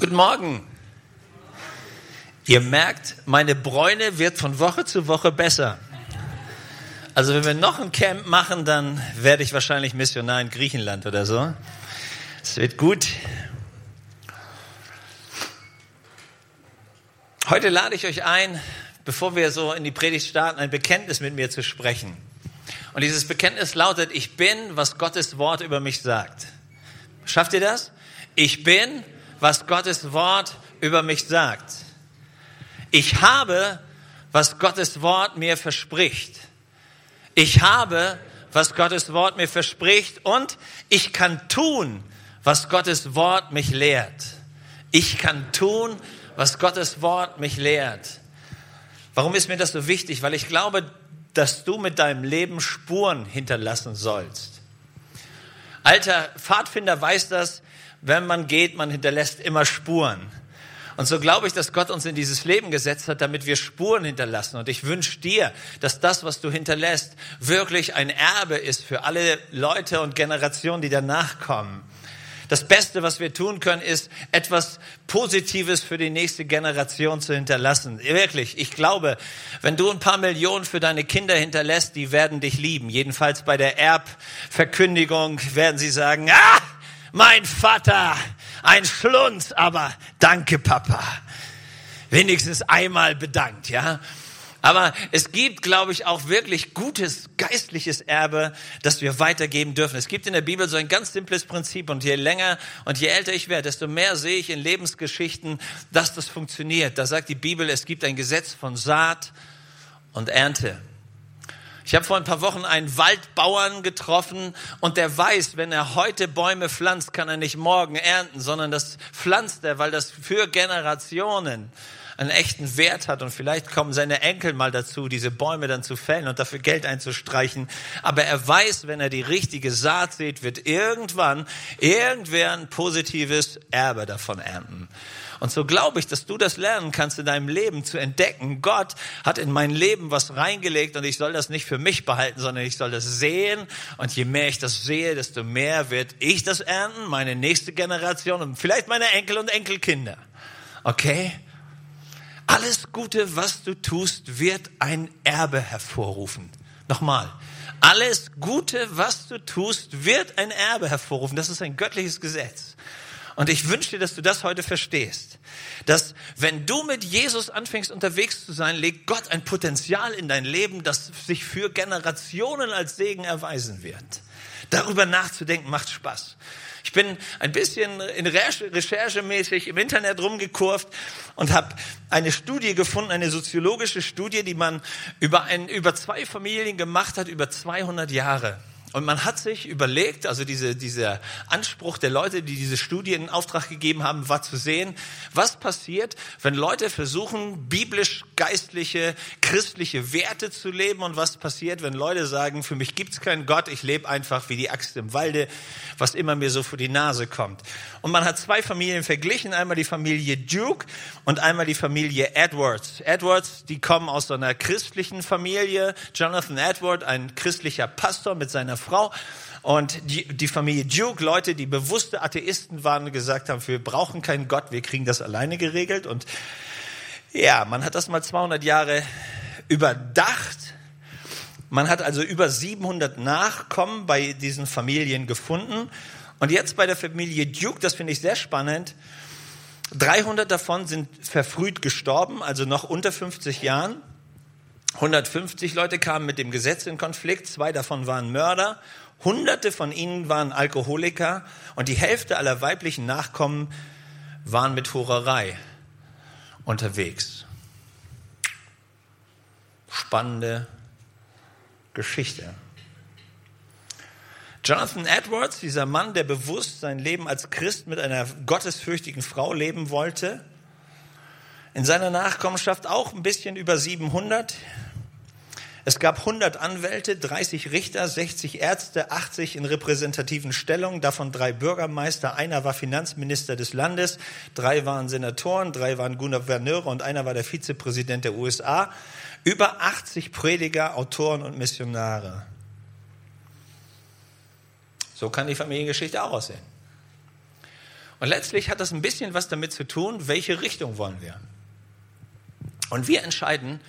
Guten Morgen. Ihr merkt, meine Bräune wird von Woche zu Woche besser. Also wenn wir noch ein Camp machen, dann werde ich wahrscheinlich Missionar in Griechenland oder so. Es wird gut. Heute lade ich euch ein, bevor wir so in die Predigt starten, ein Bekenntnis mit mir zu sprechen. Und dieses Bekenntnis lautet, ich bin, was Gottes Wort über mich sagt. Schafft ihr das? Ich bin, was Gottes Wort über mich sagt. Ich habe, was Gottes Wort mir verspricht. Ich habe, was Gottes Wort mir verspricht und ich kann tun, was Gottes Wort mich lehrt. Ich kann tun, was Gottes Wort mich lehrt. Warum ist mir das so wichtig? Weil ich glaube, dass du mit deinem Leben Spuren hinterlassen sollst. Alter Pfadfinder weiß das, wenn man geht, man hinterlässt immer Spuren. Und so glaube ich, dass Gott uns in dieses Leben gesetzt hat, damit wir Spuren hinterlassen. Und ich wünsche dir, dass das, was du hinterlässt, wirklich ein Erbe ist für alle Leute und Generationen, die danach kommen. Das Beste, was wir tun können, ist etwas Positives für die nächste Generation zu hinterlassen. Wirklich, ich glaube, wenn du ein paar Millionen für deine Kinder hinterlässt, die werden dich lieben. Jedenfalls bei der Erbverkündigung werden sie sagen, ah, mein Vater, ein Schlunz, aber danke Papa. Wenigstens einmal bedankt, ja. Aber es gibt, glaube ich, auch wirklich gutes geistliches Erbe, das wir weitergeben dürfen. Es gibt in der Bibel so ein ganz simples Prinzip und je länger und je älter ich werde, desto mehr sehe ich in Lebensgeschichten, dass das funktioniert. Da sagt die Bibel, es gibt ein Gesetz von Saat und Ernte. Ich habe vor ein paar Wochen einen Waldbauern getroffen und der weiß, wenn er heute Bäume pflanzt, kann er nicht morgen ernten, sondern das pflanzt er, weil das für Generationen einen echten Wert hat und vielleicht kommen seine Enkel mal dazu, diese Bäume dann zu fällen und dafür Geld einzustreichen. Aber er weiß, wenn er die richtige Saat sieht, wird irgendwann irgendwer ein positives Erbe davon ernten. Und so glaube ich, dass du das lernen kannst in deinem Leben zu entdecken. Gott hat in mein Leben was reingelegt und ich soll das nicht für mich behalten, sondern ich soll das sehen. Und je mehr ich das sehe, desto mehr wird ich das ernten, meine nächste Generation und vielleicht meine Enkel und Enkelkinder. Okay? Alles Gute, was du tust, wird ein Erbe hervorrufen. Nochmal. Alles Gute, was du tust, wird ein Erbe hervorrufen. Das ist ein göttliches Gesetz. Und ich wünsche dir, dass du das heute verstehst. Dass wenn du mit Jesus anfängst unterwegs zu sein, legt Gott ein Potenzial in dein Leben, das sich für Generationen als Segen erweisen wird. Darüber nachzudenken macht Spaß. Ich bin ein bisschen in recherchemäßig im Internet rumgekurvt und habe eine Studie gefunden, eine soziologische Studie, die man über, ein, über zwei Familien gemacht hat, über 200 Jahre. Und man hat sich überlegt, also diese, dieser Anspruch der Leute, die diese Studie in Auftrag gegeben haben, war zu sehen, was passiert, wenn Leute versuchen, biblisch-geistliche, christliche Werte zu leben und was passiert, wenn Leute sagen, für mich gibt's keinen Gott, ich lebe einfach wie die Axt im Walde, was immer mir so vor die Nase kommt. Und man hat zwei Familien verglichen, einmal die Familie Duke und einmal die Familie Edwards. Edwards, die kommen aus so einer christlichen Familie. Jonathan Edward, ein christlicher Pastor mit seiner Frau. Und die, die Familie Duke, Leute, die bewusste Atheisten waren gesagt haben, wir brauchen keinen Gott, wir kriegen das alleine geregelt. Und ja, man hat das mal 200 Jahre überdacht. Man hat also über 700 Nachkommen bei diesen Familien gefunden. Und jetzt bei der Familie Duke, das finde ich sehr spannend, 300 davon sind verfrüht gestorben, also noch unter 50 Jahren. 150 Leute kamen mit dem Gesetz in Konflikt, zwei davon waren Mörder, hunderte von ihnen waren Alkoholiker und die Hälfte aller weiblichen Nachkommen waren mit Hurerei unterwegs. Spannende Geschichte. Jonathan Edwards, dieser Mann, der bewusst sein Leben als Christ mit einer gottesfürchtigen Frau leben wollte, in seiner Nachkommenschaft auch ein bisschen über 700. Es gab 100 Anwälte, 30 Richter, 60 Ärzte, 80 in repräsentativen Stellungen, davon drei Bürgermeister, einer war Finanzminister des Landes, drei waren Senatoren, drei waren Gouverneure und einer war der Vizepräsident der USA. Über 80 Prediger, Autoren und Missionare. So kann die Familiengeschichte auch aussehen. Und letztlich hat das ein bisschen was damit zu tun, welche Richtung wollen wir. Und wir entscheiden,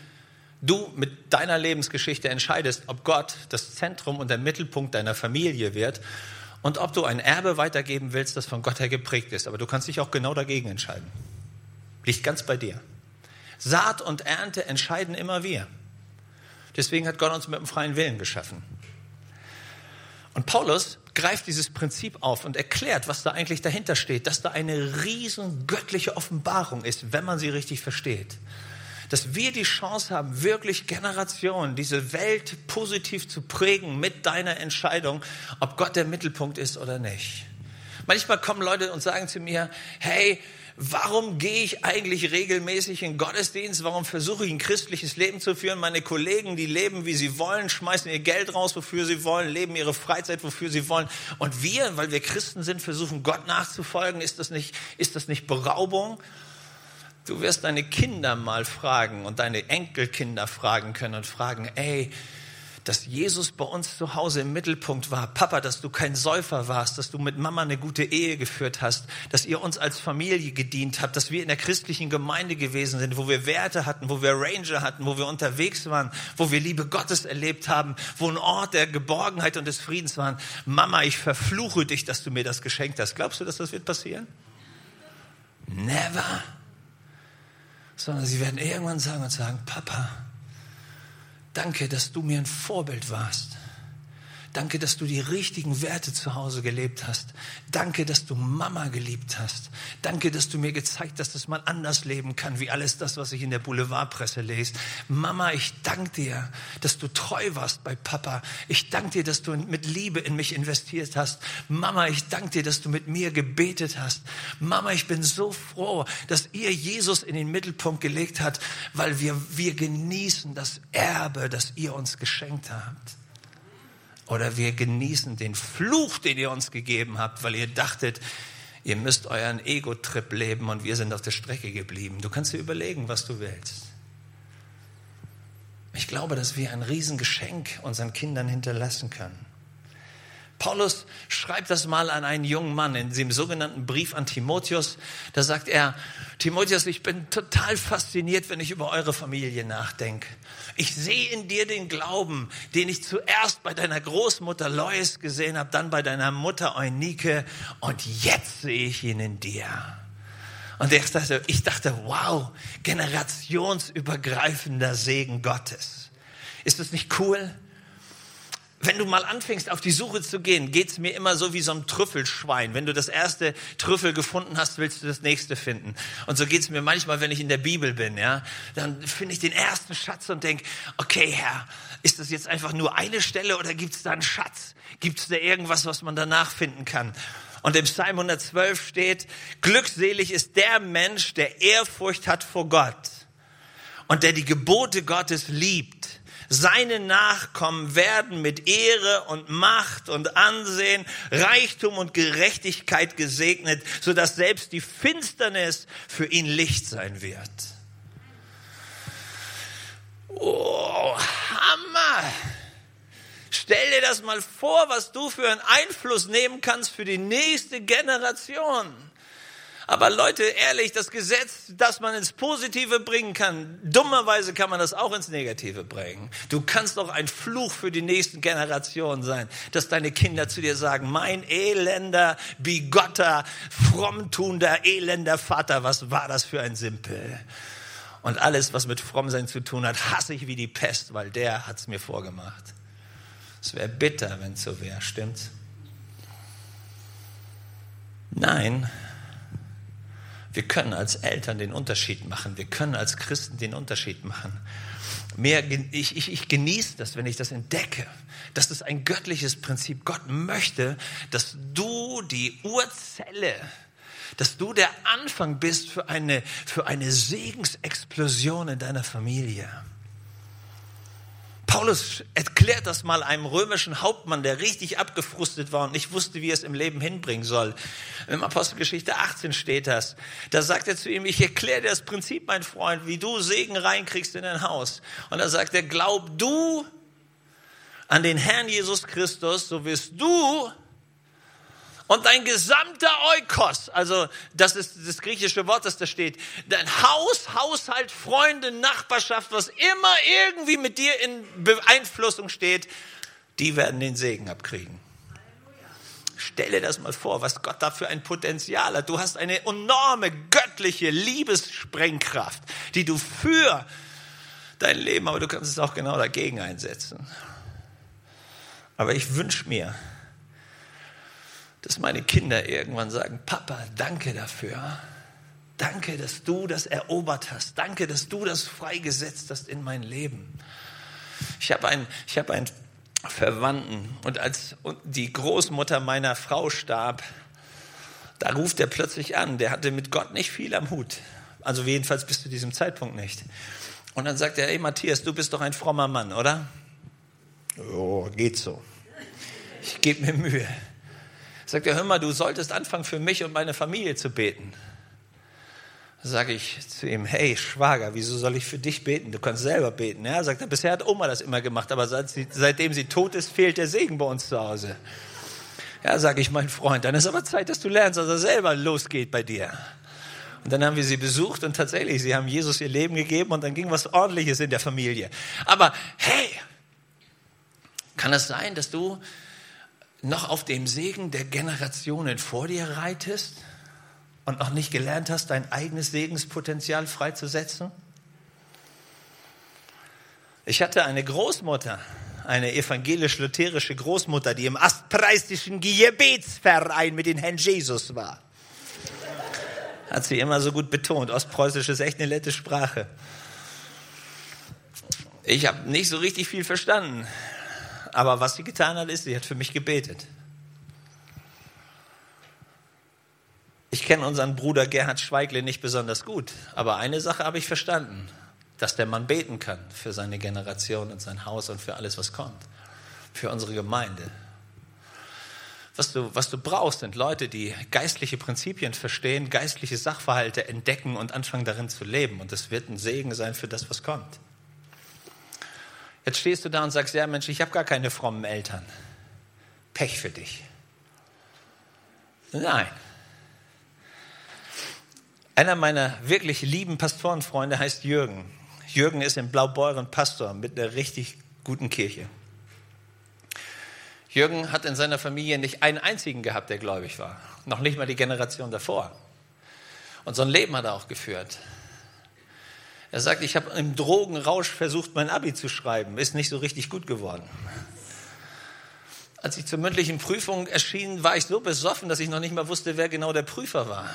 du mit deiner Lebensgeschichte entscheidest, ob Gott das Zentrum und der Mittelpunkt deiner Familie wird und ob du ein Erbe weitergeben willst, das von Gott her geprägt ist. Aber du kannst dich auch genau dagegen entscheiden. Liegt ganz bei dir. Saat und Ernte entscheiden immer wir. Deswegen hat Gott uns mit dem freien Willen geschaffen. Und Paulus greift dieses Prinzip auf und erklärt, was da eigentlich dahinter steht, dass da eine riesen göttliche Offenbarung ist, wenn man sie richtig versteht. Dass wir die Chance haben, wirklich Generationen, diese Welt positiv zu prägen mit deiner Entscheidung, ob Gott der Mittelpunkt ist oder nicht. Manchmal kommen Leute und sagen zu mir, hey, warum gehe ich eigentlich regelmäßig in Gottesdienst? Warum versuche ich ein christliches Leben zu führen? Meine Kollegen, die leben, wie sie wollen, schmeißen ihr Geld raus, wofür sie wollen, leben ihre Freizeit, wofür sie wollen. Und wir, weil wir Christen sind, versuchen Gott nachzufolgen. Ist das nicht, ist das nicht Beraubung? Du wirst deine Kinder mal fragen und deine Enkelkinder fragen können und fragen, ey, dass Jesus bei uns zu Hause im Mittelpunkt war. Papa, dass du kein Säufer warst, dass du mit Mama eine gute Ehe geführt hast, dass ihr uns als Familie gedient habt, dass wir in der christlichen Gemeinde gewesen sind, wo wir Werte hatten, wo wir Ranger hatten, wo wir unterwegs waren, wo wir Liebe Gottes erlebt haben, wo ein Ort der Geborgenheit und des Friedens waren. Mama, ich verfluche dich, dass du mir das geschenkt hast. Glaubst du, dass das wird passieren? Never. Sondern sie werden irgendwann sagen und sagen, Papa, Danke, dass du mir ein Vorbild warst. Danke, dass du die richtigen Werte zu Hause gelebt hast. Danke, dass du Mama geliebt hast. Danke, dass du mir gezeigt hast, dass man anders leben kann, wie alles das, was ich in der Boulevardpresse lese. Mama, ich danke dir, dass du treu warst bei Papa. Ich danke dir, dass du mit Liebe in mich investiert hast. Mama, ich danke dir, dass du mit mir gebetet hast. Mama, ich bin so froh, dass ihr Jesus in den Mittelpunkt gelegt habt, weil wir, wir genießen das Erbe, das ihr uns geschenkt habt. Oder wir genießen den Fluch, den ihr uns gegeben habt, weil ihr dachtet, ihr müsst euren Ego-Trip leben und wir sind auf der Strecke geblieben. Du kannst dir überlegen, was du willst. Ich glaube, dass wir ein Riesengeschenk unseren Kindern hinterlassen können. Paulus schreibt das mal an einen jungen Mann in dem sogenannten Brief an Timotheus. Da sagt er, Timotheus, ich bin total fasziniert, wenn ich über eure Familie nachdenke. Ich sehe in dir den Glauben, den ich zuerst bei deiner Großmutter Lois gesehen habe, dann bei deiner Mutter Eunike und jetzt sehe ich ihn in dir. Und ich dachte, ich dachte, wow, generationsübergreifender Segen Gottes. Ist das nicht cool? Wenn du mal anfängst, auf die Suche zu gehen, geht's mir immer so wie so ein Trüffelschwein. Wenn du das erste Trüffel gefunden hast, willst du das nächste finden. Und so geht's mir manchmal, wenn ich in der Bibel bin. Ja, Dann finde ich den ersten Schatz und denk: okay Herr, ist das jetzt einfach nur eine Stelle oder gibt's da einen Schatz? Gibt's da irgendwas, was man danach finden kann? Und im Psalm 112 steht, glückselig ist der Mensch, der Ehrfurcht hat vor Gott und der die Gebote Gottes liebt. Seine Nachkommen werden mit Ehre und Macht und Ansehen, Reichtum und Gerechtigkeit gesegnet, sodass selbst die Finsternis für ihn Licht sein wird. Oh, Hammer! Stell dir das mal vor, was du für einen Einfluss nehmen kannst für die nächste Generation. Aber Leute, ehrlich, das Gesetz, das man ins Positive bringen kann, dummerweise kann man das auch ins Negative bringen. Du kannst doch ein Fluch für die nächsten Generationen sein, dass deine Kinder zu dir sagen, mein elender, bigotter, frommtuender, elender Vater, was war das für ein Simpel? Und alles, was mit Frommsein zu tun hat, hasse ich wie die Pest, weil der hat's mir vorgemacht. Es wäre bitter, wenn es so wäre, stimmt's? Nein, wir können als Eltern den Unterschied machen. Wir können als Christen den Unterschied machen. Mehr, ich, ich, ich genieße das, wenn ich das entdecke. Das ist ein göttliches Prinzip. Gott möchte, dass du die Urzelle, dass du der Anfang bist für eine, für eine Segensexplosion in deiner Familie. Paulus erklärt das mal einem römischen Hauptmann, der richtig abgefrustet war und nicht wusste, wie er es im Leben hinbringen soll. Im Apostelgeschichte 18 steht das. Da sagt er zu ihm, ich erkläre dir das Prinzip, mein Freund, wie du Segen reinkriegst in dein Haus. Und da sagt er, glaub du an den Herrn Jesus Christus, so wirst du Und dein gesamter Eukos, also das ist das griechische Wort, das da steht, dein Haus, Haushalt, Freunde, Nachbarschaft, was immer irgendwie mit dir in Beeinflussung steht, die werden den Segen abkriegen. Stelle das mal vor, was Gott da für ein Potenzial hat. Du hast eine enorme göttliche Liebessprengkraft, die du für dein Leben, aber du kannst es auch genau dagegen einsetzen. Aber ich wünsche mir, dass meine Kinder irgendwann sagen, Papa, danke dafür. Danke, dass du das erobert hast. Danke, dass du das freigesetzt hast in mein Leben. Ich habe ein, ich habe ein Verwandten. Und als die Großmutter meiner Frau starb, da ruft er plötzlich an. Der hatte mit Gott nicht viel am Hut. Also jedenfalls bis zu diesem Zeitpunkt nicht. Und dann sagt er, hey Matthias, du bist doch ein frommer Mann, oder? Oh, geht so. Ich gebe mir Mühe. Sagt er, hör mal, du solltest anfangen, für mich und meine Familie zu beten sage ich zu ihm, hey Schwager, wieso soll ich für dich beten? Du kannst selber beten. Ja, sagt er, bisher hat Oma das immer gemacht, aber seit sie, seitdem sie tot ist, fehlt der Segen bei uns zu Hause. Ja, sage ich, mein Freund, dann ist aber Zeit, dass du lernst, dass er selber losgeht bei dir. Und dann haben wir sie besucht und tatsächlich, sie haben Jesus ihr Leben gegeben und dann ging was Ordentliches in der Familie. Aber hey, kann es sein, dass du noch auf dem Segen der Generationen vor dir reitest? und noch nicht gelernt hast, dein eigenes Segenspotenzial freizusetzen? Ich hatte eine Großmutter, eine evangelisch-lutherische Großmutter, die im astpreisischen Gebetsverein mit den Herrn Jesus war. Hat sie immer so gut betont. Ostpreußisch ist echt eine nette Sprache. Ich habe nicht so richtig viel verstanden. Aber was sie getan hat, ist, sie hat für mich gebetet. Ich kenne unseren Bruder Gerhard Schweigle nicht besonders gut, aber eine Sache habe ich verstanden, dass der Mann beten kann für seine Generation und sein Haus und für alles, was kommt, für unsere Gemeinde. Was du, was du brauchst, sind Leute, die geistliche Prinzipien verstehen, geistliche Sachverhalte entdecken und anfangen darin zu leben. Und das wird ein Segen sein für das, was kommt. Jetzt stehst du da und sagst, ja Mensch, ich habe gar keine frommen Eltern. Pech für dich. Nein, einer meiner wirklich lieben Pastorenfreunde heißt Jürgen. Jürgen ist in Blaubeuren Pastor mit einer richtig guten Kirche. Jürgen hat in seiner Familie nicht einen einzigen gehabt, der gläubig war. Noch nicht mal die Generation davor. Und so ein Leben hat er auch geführt. Er sagt, ich habe im Drogenrausch versucht, mein Abi zu schreiben. Ist nicht so richtig gut geworden. Als ich zur mündlichen Prüfung erschien, war ich so besoffen, dass ich noch nicht mal wusste, wer genau der Prüfer war.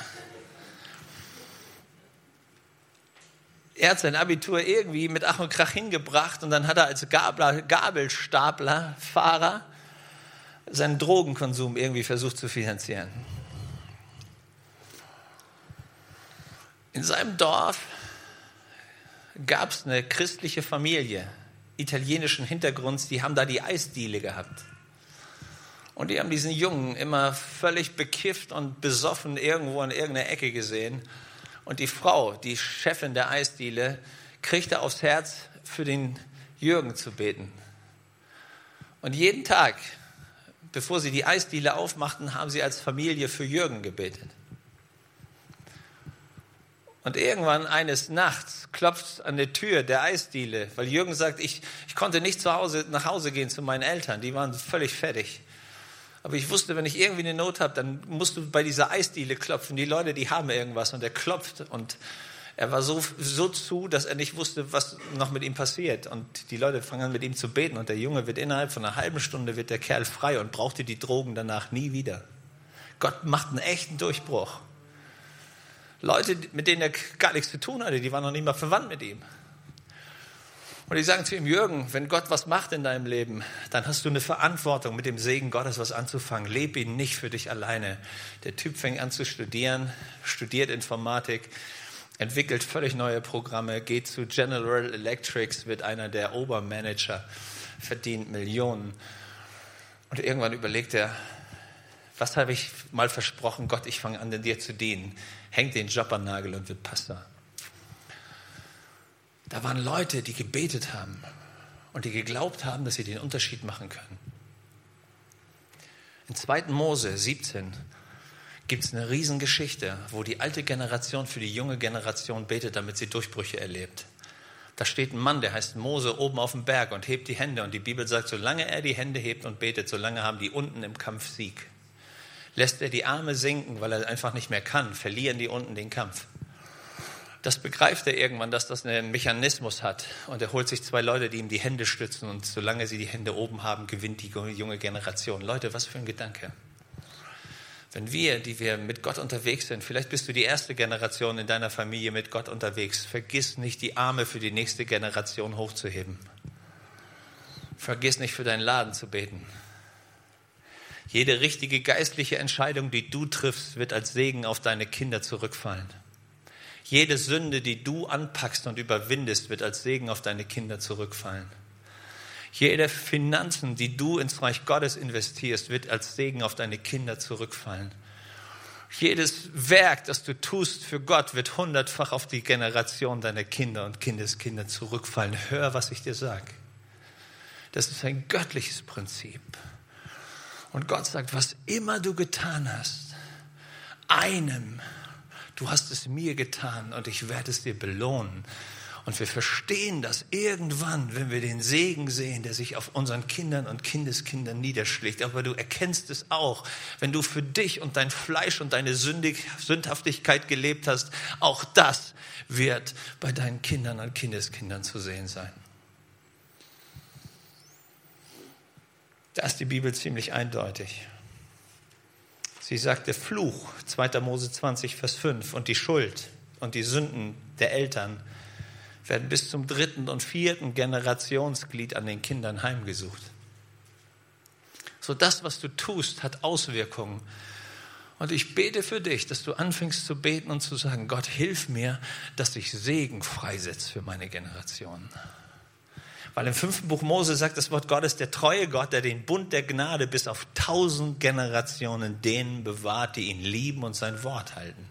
er hat sein Abitur irgendwie mit Ach und Krach hingebracht und dann hat er als Gabler, Gabelstaplerfahrer seinen Drogenkonsum irgendwie versucht zu finanzieren. In seinem Dorf gab es eine christliche Familie italienischen Hintergrunds, die haben da die Eisdiele gehabt. Und die haben diesen Jungen immer völlig bekifft und besoffen irgendwo in irgendeiner Ecke gesehen und die Frau, die Chefin der Eisdiele, kriegte aufs Herz, für den Jürgen zu beten. Und jeden Tag, bevor sie die Eisdiele aufmachten, haben sie als Familie für Jürgen gebetet. Und irgendwann eines Nachts klopft an der Tür der Eisdiele, weil Jürgen sagt, ich, ich konnte nicht zu Hause, nach Hause gehen zu meinen Eltern, die waren völlig fertig. Aber ich wusste, wenn ich irgendwie eine Not habe, dann musst du bei dieser Eisdiele klopfen. Die Leute, die haben irgendwas und er klopft und er war so, so zu, dass er nicht wusste, was noch mit ihm passiert. Und die Leute fangen an mit ihm zu beten und der Junge wird innerhalb von einer halben Stunde wird der Kerl frei und brauchte die Drogen danach nie wieder. Gott macht einen echten Durchbruch. Leute, mit denen er gar nichts zu tun hatte, die waren noch nicht mal verwandt mit ihm. Und die sagen zu ihm, Jürgen, wenn Gott was macht in deinem Leben, dann hast du eine Verantwortung, mit dem Segen Gottes was anzufangen. Leb ihn nicht für dich alleine. Der Typ fängt an zu studieren, studiert Informatik, entwickelt völlig neue Programme, geht zu General Electrics, wird einer der Obermanager, verdient Millionen. Und irgendwann überlegt er, was habe ich mal versprochen, Gott, ich fange an, dir zu dienen. Hängt den Job an Nagel und wird Pastor. Da waren Leute, die gebetet haben und die geglaubt haben, dass sie den Unterschied machen können. In 2. Mose 17 gibt es eine Riesengeschichte, wo die alte Generation für die junge Generation betet, damit sie Durchbrüche erlebt. Da steht ein Mann, der heißt Mose, oben auf dem Berg und hebt die Hände. Und die Bibel sagt, solange er die Hände hebt und betet, solange haben die unten im Kampf Sieg. Lässt er die Arme sinken, weil er einfach nicht mehr kann, verlieren die unten den Kampf. Das begreift er irgendwann, dass das einen Mechanismus hat. Und er holt sich zwei Leute, die ihm die Hände stützen. Und solange sie die Hände oben haben, gewinnt die junge Generation. Leute, was für ein Gedanke. Wenn wir, die wir mit Gott unterwegs sind, vielleicht bist du die erste Generation in deiner Familie mit Gott unterwegs, vergiss nicht, die Arme für die nächste Generation hochzuheben. Vergiss nicht, für deinen Laden zu beten. Jede richtige geistliche Entscheidung, die du triffst, wird als Segen auf deine Kinder zurückfallen. Jede Sünde, die du anpackst und überwindest, wird als Segen auf deine Kinder zurückfallen. Jede Finanzen, die du ins Reich Gottes investierst, wird als Segen auf deine Kinder zurückfallen. Jedes Werk, das du tust für Gott, wird hundertfach auf die Generation deiner Kinder und Kindeskinder zurückfallen. Hör, was ich dir sage. Das ist ein göttliches Prinzip. Und Gott sagt, was immer du getan hast, einem, du hast es mir getan und ich werde es dir belohnen. Und wir verstehen das irgendwann, wenn wir den Segen sehen, der sich auf unseren Kindern und Kindeskindern niederschlägt. Aber du erkennst es auch, wenn du für dich und dein Fleisch und deine Sündig Sündhaftigkeit gelebt hast. Auch das wird bei deinen Kindern und Kindeskindern zu sehen sein. Da ist die Bibel ziemlich eindeutig. Sie sagt, der Fluch, 2. Mose 20, Vers 5, und die Schuld und die Sünden der Eltern werden bis zum dritten und vierten Generationsglied an den Kindern heimgesucht. So das, was du tust, hat Auswirkungen. Und ich bete für dich, dass du anfängst zu beten und zu sagen, Gott, hilf mir, dass ich Segen freisetze für meine Generation. Weil im fünften Buch Mose sagt das Wort Gottes, der treue Gott, der den Bund der Gnade bis auf tausend Generationen denen bewahrt, die ihn lieben und sein Wort halten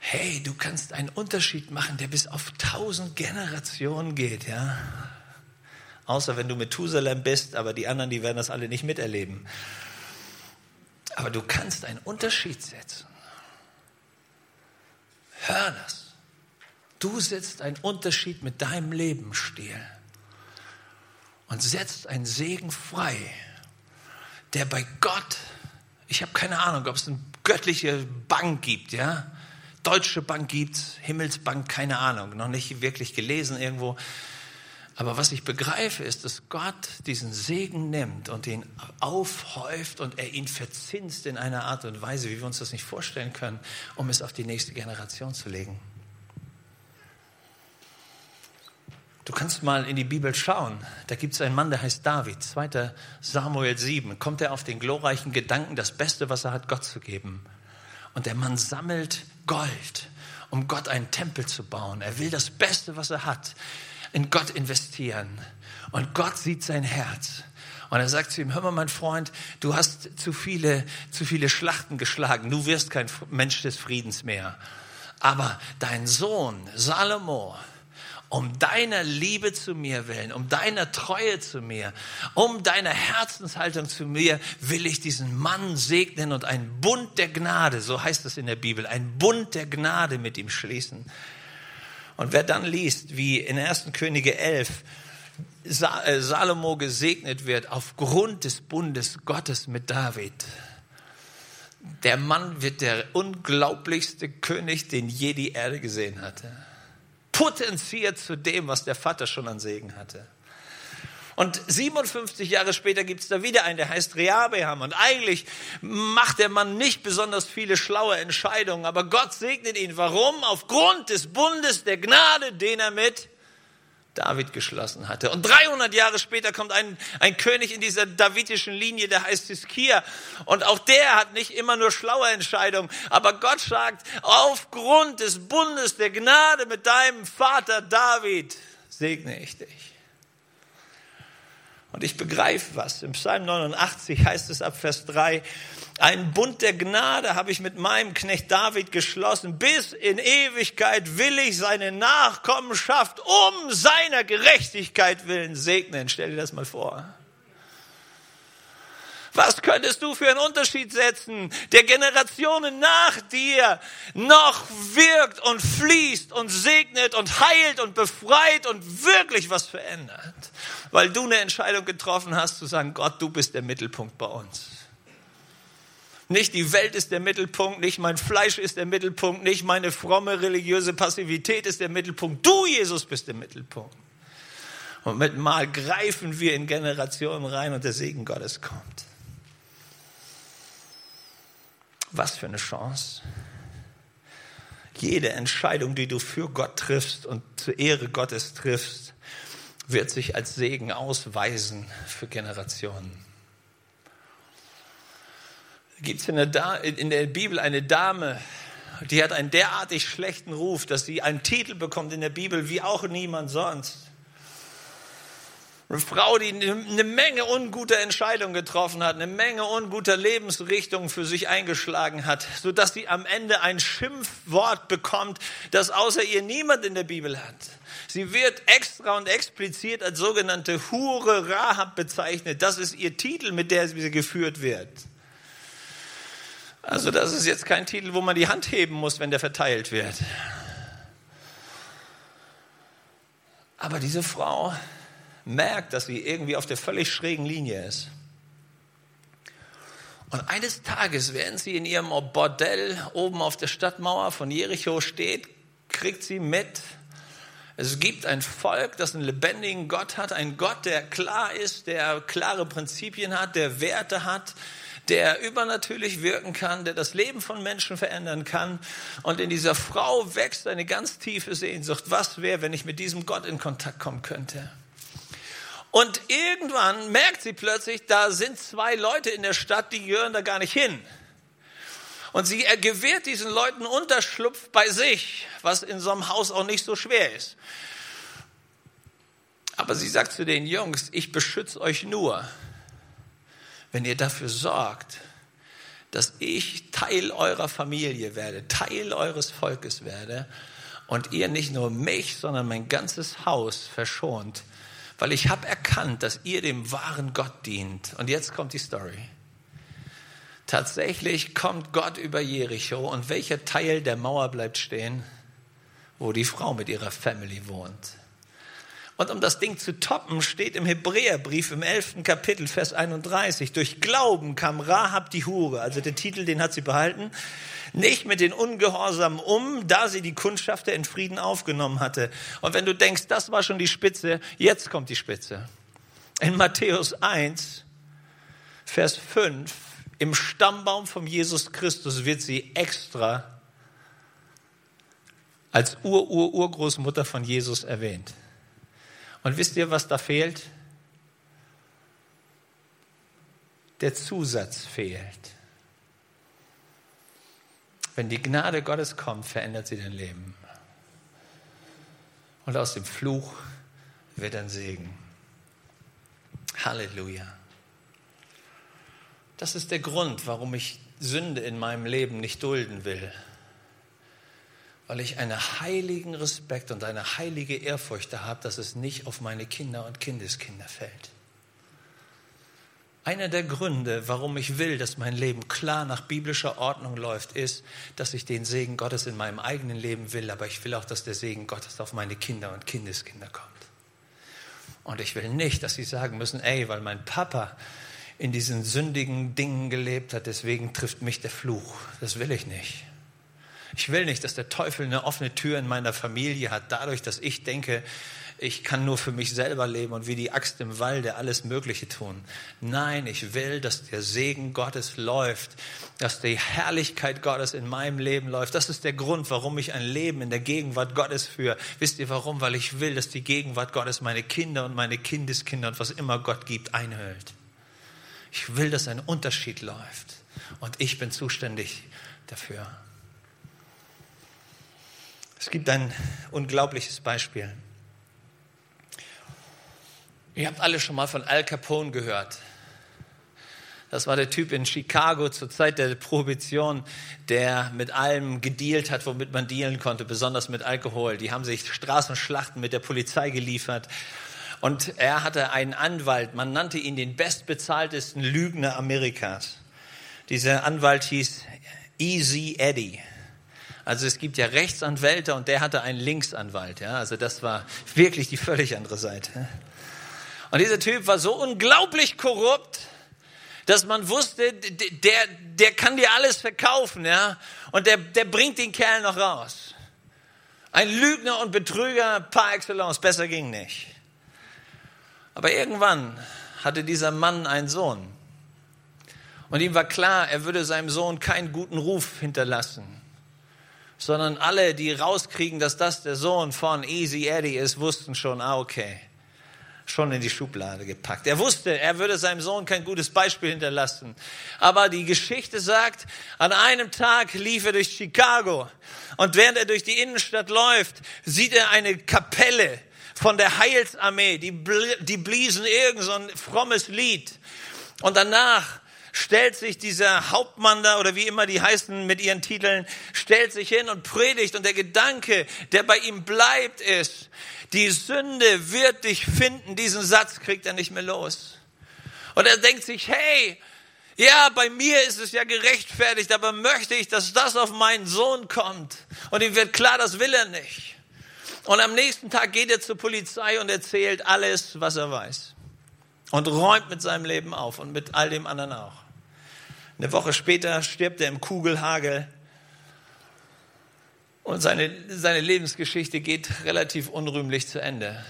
hey, du kannst einen Unterschied machen, der bis auf tausend Generationen geht, ja. Außer wenn du Methusalem bist, aber die anderen, die werden das alle nicht miterleben. Aber du kannst einen Unterschied setzen. Hör das. Du setzt einen Unterschied mit deinem Lebensstil und setzt einen Segen frei, der bei Gott, ich habe keine Ahnung, ob es eine göttliche Bank gibt, ja, Deutsche Bank gibt's, Himmelsbank, keine Ahnung, noch nicht wirklich gelesen irgendwo. Aber was ich begreife, ist, dass Gott diesen Segen nimmt und ihn aufhäuft und er ihn verzinst in einer Art und Weise, wie wir uns das nicht vorstellen können, um es auf die nächste Generation zu legen. Du kannst mal in die Bibel schauen. Da gibt es einen Mann, der heißt David. 2. Samuel 7. Kommt er auf den glorreichen Gedanken, das Beste, was er hat, Gott zu geben. Und der Mann sammelt Gold, um Gott einen Tempel zu bauen. Er will das Beste, was er hat, in Gott investieren. Und Gott sieht sein Herz. Und er sagt zu ihm, hör mal, mein Freund, du hast zu viele, zu viele Schlachten geschlagen. Du wirst kein Mensch des Friedens mehr. Aber dein Sohn, Salomo, um deiner Liebe zu mir willen, um deiner Treue zu mir, um deiner Herzenshaltung zu mir, will ich diesen Mann segnen und einen Bund der Gnade, so heißt es in der Bibel, einen Bund der Gnade mit ihm schließen. Und wer dann liest, wie in 1. Könige 11 äh, Salomo gesegnet wird aufgrund des Bundes Gottes mit David, der Mann wird der unglaublichste König, den je die Erde gesehen hatte potenziert zu dem, was der Vater schon an Segen hatte. Und 57 Jahre später gibt es da wieder einen, der heißt Rehabeam. Und eigentlich macht der Mann nicht besonders viele schlaue Entscheidungen, aber Gott segnet ihn. Warum? Aufgrund des Bundes der Gnade, den er mit David geschlossen hatte. Und 300 Jahre später kommt ein, ein König in dieser davidischen Linie, der heißt Hiskia. Und auch der hat nicht immer nur schlaue Entscheidungen. Aber Gott sagt, aufgrund des Bundes der Gnade mit deinem Vater David segne ich dich. Und ich begreife was. Im Psalm 89 heißt es ab Vers 3, einen Bund der Gnade habe ich mit meinem Knecht David geschlossen. Bis in Ewigkeit will ich seine Nachkommenschaft um seiner Gerechtigkeit willen segnen. Stell dir das mal vor. Was könntest du für einen Unterschied setzen, der Generationen nach dir noch wirkt und fließt und segnet und heilt und befreit und wirklich was verändert? Weil du eine Entscheidung getroffen hast zu sagen, Gott, du bist der Mittelpunkt bei uns. Nicht die Welt ist der Mittelpunkt, nicht mein Fleisch ist der Mittelpunkt, nicht meine fromme religiöse Passivität ist der Mittelpunkt. Du, Jesus, bist der Mittelpunkt. Und mit Mal greifen wir in Generationen rein und der Segen Gottes kommt. Was für eine Chance. Jede Entscheidung, die du für Gott triffst und zur Ehre Gottes triffst, wird sich als Segen ausweisen für Generationen. Gibt es in, in der Bibel eine Dame, die hat einen derartig schlechten Ruf, dass sie einen Titel bekommt in der Bibel wie auch niemand sonst. Eine Frau, die eine Menge unguter Entscheidungen getroffen hat, eine Menge unguter Lebensrichtungen für sich eingeschlagen hat, sodass sie am Ende ein Schimpfwort bekommt, das außer ihr niemand in der Bibel hat. Sie wird extra und explizit als sogenannte Hure Rahab bezeichnet. Das ist ihr Titel, mit der sie geführt wird. Also das ist jetzt kein Titel, wo man die Hand heben muss, wenn der verteilt wird. Aber diese Frau merkt, dass sie irgendwie auf der völlig schrägen Linie ist. Und eines Tages, während sie in ihrem Bordell oben auf der Stadtmauer von Jericho steht, kriegt sie mit, es gibt ein Volk, das einen lebendigen Gott hat, ein Gott, der klar ist, der klare Prinzipien hat, der Werte hat, der übernatürlich wirken kann, der das Leben von Menschen verändern kann. Und in dieser Frau wächst eine ganz tiefe Sehnsucht. Was wäre, wenn ich mit diesem Gott in Kontakt kommen könnte? Und irgendwann merkt sie plötzlich, da sind zwei Leute in der Stadt, die gehören da gar nicht hin. Und sie gewährt diesen Leuten Unterschlupf bei sich, was in so einem Haus auch nicht so schwer ist. Aber sie sagt zu den Jungs, ich beschütze euch nur, wenn ihr dafür sorgt, dass ich Teil eurer Familie werde, Teil eures Volkes werde und ihr nicht nur mich, sondern mein ganzes Haus verschont weil ich habe erkannt, dass ihr dem wahren Gott dient. Und jetzt kommt die Story. Tatsächlich kommt Gott über Jericho und welcher Teil der Mauer bleibt stehen? Wo die Frau mit ihrer Family wohnt. Und um das Ding zu toppen, steht im Hebräerbrief im 11. Kapitel, Vers 31, durch Glauben kam Rahab die Hure, also der Titel, den hat sie behalten, nicht mit den Ungehorsamen um, da sie die Kundschafter in Frieden aufgenommen hatte. Und wenn du denkst, das war schon die Spitze, jetzt kommt die Spitze. In Matthäus 1, Vers 5, im Stammbaum von Jesus Christus wird sie extra als Ur-Ur-Urgroßmutter von Jesus erwähnt. Und wisst ihr, was da fehlt? Der Zusatz fehlt. Wenn die Gnade Gottes kommt, verändert sie dein Leben. Und aus dem Fluch wird ein Segen. Halleluja. Das ist der Grund, warum ich Sünde in meinem Leben nicht dulden will weil ich einen heiligen Respekt und eine heilige Ehrfurcht habe, dass es nicht auf meine Kinder und Kindeskinder fällt. Einer der Gründe, warum ich will, dass mein Leben klar nach biblischer Ordnung läuft, ist, dass ich den Segen Gottes in meinem eigenen Leben will, aber ich will auch, dass der Segen Gottes auf meine Kinder und Kindeskinder kommt. Und ich will nicht, dass sie sagen müssen, ey, weil mein Papa in diesen sündigen Dingen gelebt hat, deswegen trifft mich der Fluch. Das will ich nicht. Ich will nicht, dass der Teufel eine offene Tür in meiner Familie hat, dadurch, dass ich denke, ich kann nur für mich selber leben und wie die Axt im Walde alles Mögliche tun. Nein, ich will, dass der Segen Gottes läuft, dass die Herrlichkeit Gottes in meinem Leben läuft. Das ist der Grund, warum ich ein Leben in der Gegenwart Gottes führe. Wisst ihr warum? Weil ich will, dass die Gegenwart Gottes meine Kinder und meine Kindeskinder und was immer Gott gibt einhüllt. Ich will, dass ein Unterschied läuft und ich bin zuständig dafür. Es gibt ein unglaubliches Beispiel. Ihr habt alle schon mal von Al Capone gehört. Das war der Typ in Chicago zur Zeit der Prohibition, der mit allem gedealt hat, womit man dealen konnte, besonders mit Alkohol. Die haben sich Straßenschlachten mit der Polizei geliefert Und er hatte einen Anwalt, man nannte ihn den bestbezahltesten Lügner Amerikas. Dieser Anwalt hieß Easy Eddie. Also es gibt ja Rechtsanwälte und der hatte einen Linksanwalt. Ja? Also das war wirklich die völlig andere Seite. Und dieser Typ war so unglaublich korrupt, dass man wusste, der, der kann dir alles verkaufen, ja, und der, der bringt den Kerl noch raus. Ein Lügner und Betrüger par excellence, besser ging nicht. Aber irgendwann hatte dieser Mann einen Sohn. Und ihm war klar, er würde seinem Sohn keinen guten Ruf hinterlassen, sondern alle, die rauskriegen, dass das der Sohn von Easy Eddie ist, wussten schon, ah, okay, schon in die Schublade gepackt. Er wusste, er würde seinem Sohn kein gutes Beispiel hinterlassen. Aber die Geschichte sagt, an einem Tag lief er durch Chicago und während er durch die Innenstadt läuft, sieht er eine Kapelle von der Heilsarmee, die, die bliesen irgend so ein frommes Lied. Und danach stellt sich dieser Hauptmann da oder wie immer die heißen mit ihren Titeln, stellt sich hin und predigt und der Gedanke, der bei ihm bleibt, ist, die Sünde wird dich finden. Diesen Satz kriegt er nicht mehr los. Und er denkt sich, hey, ja, bei mir ist es ja gerechtfertigt, aber möchte ich, dass das auf meinen Sohn kommt? Und ihm wird klar, das will er nicht. Und am nächsten Tag geht er zur Polizei und erzählt alles, was er weiß. Und räumt mit seinem Leben auf und mit all dem anderen auch. Eine Woche später stirbt er im Kugelhagel und seine, seine Lebensgeschichte geht relativ unrühmlich zu Ende.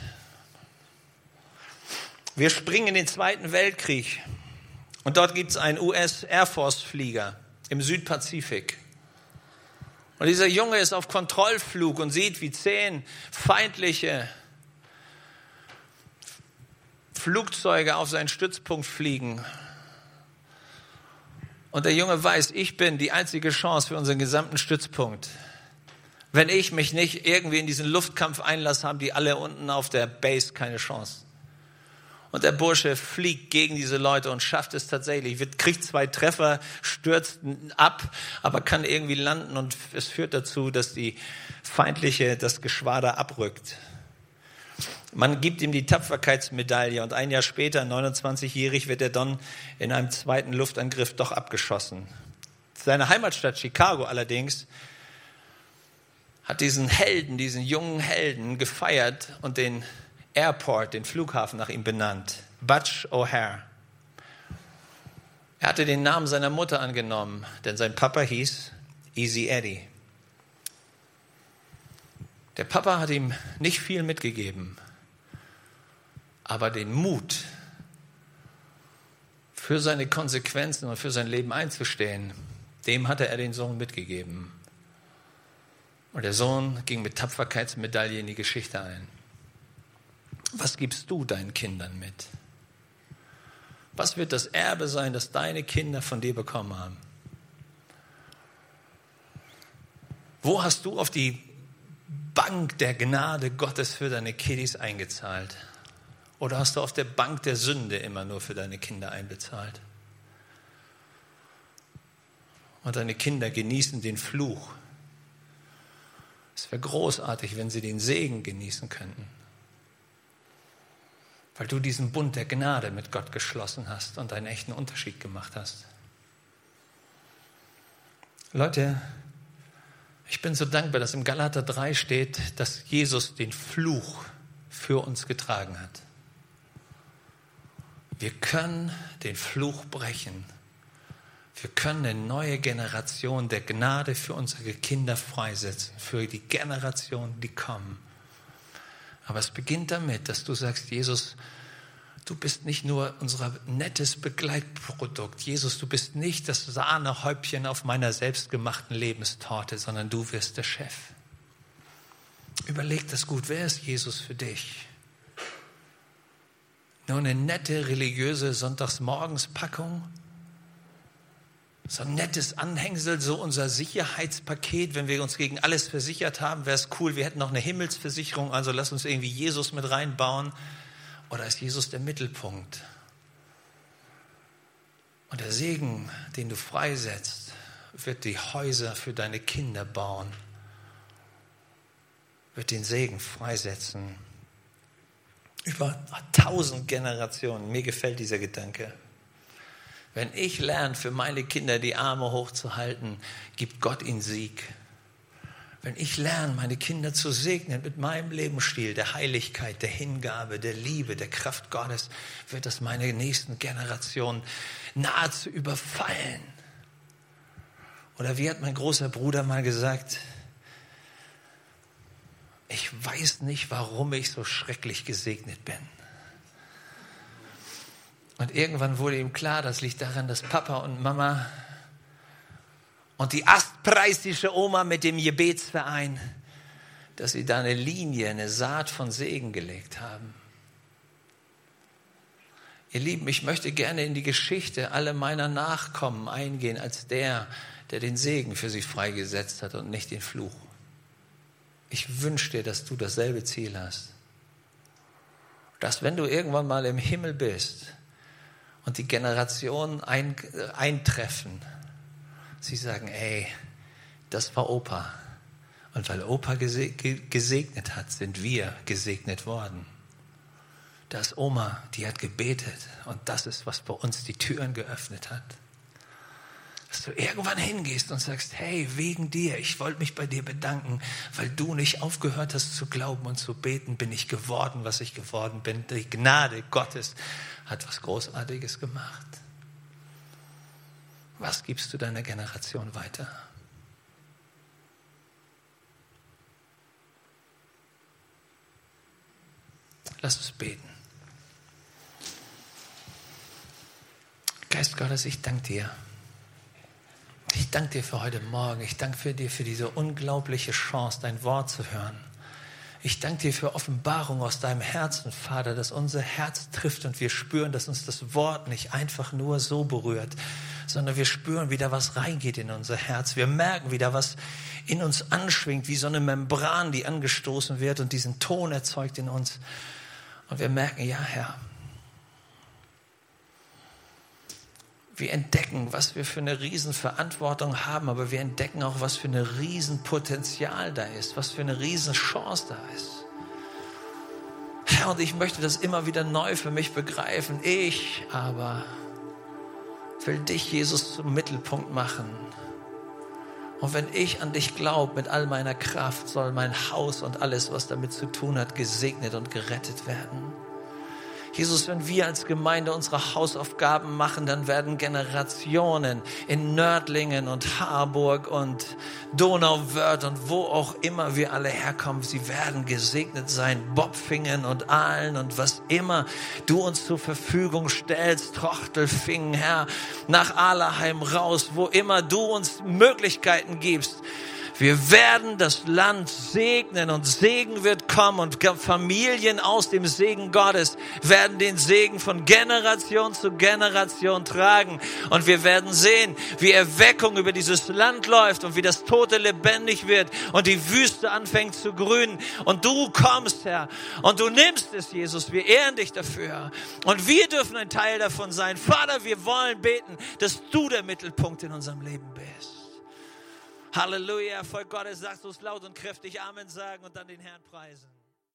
Wir springen in den Zweiten Weltkrieg und dort gibt es einen US Air Force Flieger im Südpazifik. Und dieser Junge ist auf Kontrollflug und sieht, wie zehn feindliche Flugzeuge auf seinen Stützpunkt fliegen. Und der Junge weiß, ich bin die einzige Chance für unseren gesamten Stützpunkt. Wenn ich mich nicht irgendwie in diesen Luftkampf einlasse, haben die alle unten auf der Base keine Chance. Und der Bursche fliegt gegen diese Leute und schafft es tatsächlich. Wird, kriegt zwei Treffer, stürzt ab, aber kann irgendwie landen und es führt dazu, dass die feindliche, das Geschwader abrückt. Man gibt ihm die Tapferkeitsmedaille und ein Jahr später, 29-jährig, wird er dann in einem zweiten Luftangriff doch abgeschossen. Seine Heimatstadt Chicago allerdings hat diesen Helden, diesen jungen Helden gefeiert und den Airport, den Flughafen nach ihm benannt. Butch O'Hare. Er hatte den Namen seiner Mutter angenommen, denn sein Papa hieß Easy Eddie. Der Papa hat ihm nicht viel mitgegeben, aber den Mut, für seine Konsequenzen und für sein Leben einzustehen, dem hatte er den Sohn mitgegeben. Und der Sohn ging mit Tapferkeitsmedaille in die Geschichte ein. Was gibst du deinen Kindern mit? Was wird das Erbe sein, das deine Kinder von dir bekommen haben? Wo hast du auf die Bank der Gnade Gottes für deine Kiddies eingezahlt? Oder hast du auf der Bank der Sünde immer nur für deine Kinder einbezahlt? Und deine Kinder genießen den Fluch es wäre großartig, wenn sie den Segen genießen könnten, weil du diesen Bund der Gnade mit Gott geschlossen hast und einen echten Unterschied gemacht hast. Leute, ich bin so dankbar, dass im Galater 3 steht, dass Jesus den Fluch für uns getragen hat. Wir können den Fluch brechen wir können eine neue Generation der Gnade für unsere Kinder freisetzen, für die Generationen, die kommen. Aber es beginnt damit, dass du sagst, Jesus, du bist nicht nur unser nettes Begleitprodukt. Jesus, du bist nicht das Sahnehäubchen auf meiner selbstgemachten Lebenstorte, sondern du wirst der Chef. Überleg das gut, wer ist Jesus für dich? Nur eine nette religiöse Sonntagsmorgenspackung? So ein nettes Anhängsel, so unser Sicherheitspaket, wenn wir uns gegen alles versichert haben, wäre es cool, wir hätten noch eine Himmelsversicherung, also lass uns irgendwie Jesus mit reinbauen. Oder ist Jesus der Mittelpunkt? Und der Segen, den du freisetzt, wird die Häuser für deine Kinder bauen, wird den Segen freisetzen. Über tausend Generationen. Mir gefällt dieser Gedanke. Wenn ich lerne, für meine Kinder die Arme hochzuhalten, gibt Gott ihnen Sieg. Wenn ich lerne, meine Kinder zu segnen mit meinem Lebensstil, der Heiligkeit, der Hingabe, der Liebe, der Kraft Gottes, wird das meine nächsten Generationen nahezu überfallen. Oder wie hat mein großer Bruder mal gesagt, ich weiß nicht, warum ich so schrecklich gesegnet bin. Und irgendwann wurde ihm klar, das liegt daran, dass Papa und Mama und die astpreisische Oma mit dem Gebetsverein, dass sie da eine Linie, eine Saat von Segen gelegt haben. Ihr Lieben, ich möchte gerne in die Geschichte aller meiner Nachkommen eingehen als der, der den Segen für sie freigesetzt hat und nicht den Fluch. Ich wünsche dir, dass du dasselbe Ziel hast. Dass wenn du irgendwann mal im Himmel bist und die Generationen ein, eintreffen, sie sagen, ey, das war Opa. Und weil Opa gesegnet hat, sind wir gesegnet worden. Das Oma, die hat gebetet und das ist, was bei uns die Türen geöffnet hat. Dass du irgendwann hingehst und sagst, hey, wegen dir, ich wollte mich bei dir bedanken, weil du nicht aufgehört hast zu glauben und zu beten, bin ich geworden, was ich geworden bin. Die Gnade Gottes hat was Großartiges gemacht. Was gibst du deiner Generation weiter? Lass uns beten. Geist Gottes, ich danke dir. Ich danke dir für heute Morgen. Ich danke dir für diese unglaubliche Chance, dein Wort zu hören. Ich danke dir für Offenbarung aus deinem Herzen, Vater, dass unser Herz trifft und wir spüren, dass uns das Wort nicht einfach nur so berührt, sondern wir spüren, wie da was reingeht in unser Herz. Wir merken, wie da was in uns anschwingt, wie so eine Membran, die angestoßen wird und diesen Ton erzeugt in uns. Und wir merken, ja, Herr, wir entdecken, was wir für eine Riesenverantwortung haben, aber wir entdecken auch, was für ein Riesenpotenzial da ist, was für eine Riesenchance da ist. Herr, und ich möchte das immer wieder neu für mich begreifen. Ich aber will dich, Jesus, zum Mittelpunkt machen. Und wenn ich an dich glaube mit all meiner Kraft, soll mein Haus und alles, was damit zu tun hat, gesegnet und gerettet werden. Jesus, wenn wir als Gemeinde unsere Hausaufgaben machen, dann werden Generationen in Nördlingen und Harburg und Donauwörth und wo auch immer wir alle herkommen, sie werden gesegnet sein. Bobfingen und Aalen und was immer du uns zur Verfügung stellst, Trochtelfingen, Herr, nach Alerheim raus, wo immer du uns Möglichkeiten gibst wir werden das Land segnen und Segen wird kommen und Familien aus dem Segen Gottes werden den Segen von Generation zu Generation tragen. Und wir werden sehen, wie Erweckung über dieses Land läuft und wie das Tote lebendig wird und die Wüste anfängt zu grünen. Und du kommst, Herr, und du nimmst es, Jesus. Wir ehren dich dafür. Und wir dürfen ein Teil davon sein. Vater, wir wollen beten, dass du der Mittelpunkt in unserem Leben bist. Halleluja, Volk Gottes, sagst du es laut und kräftig Amen sagen und dann den Herrn preisen.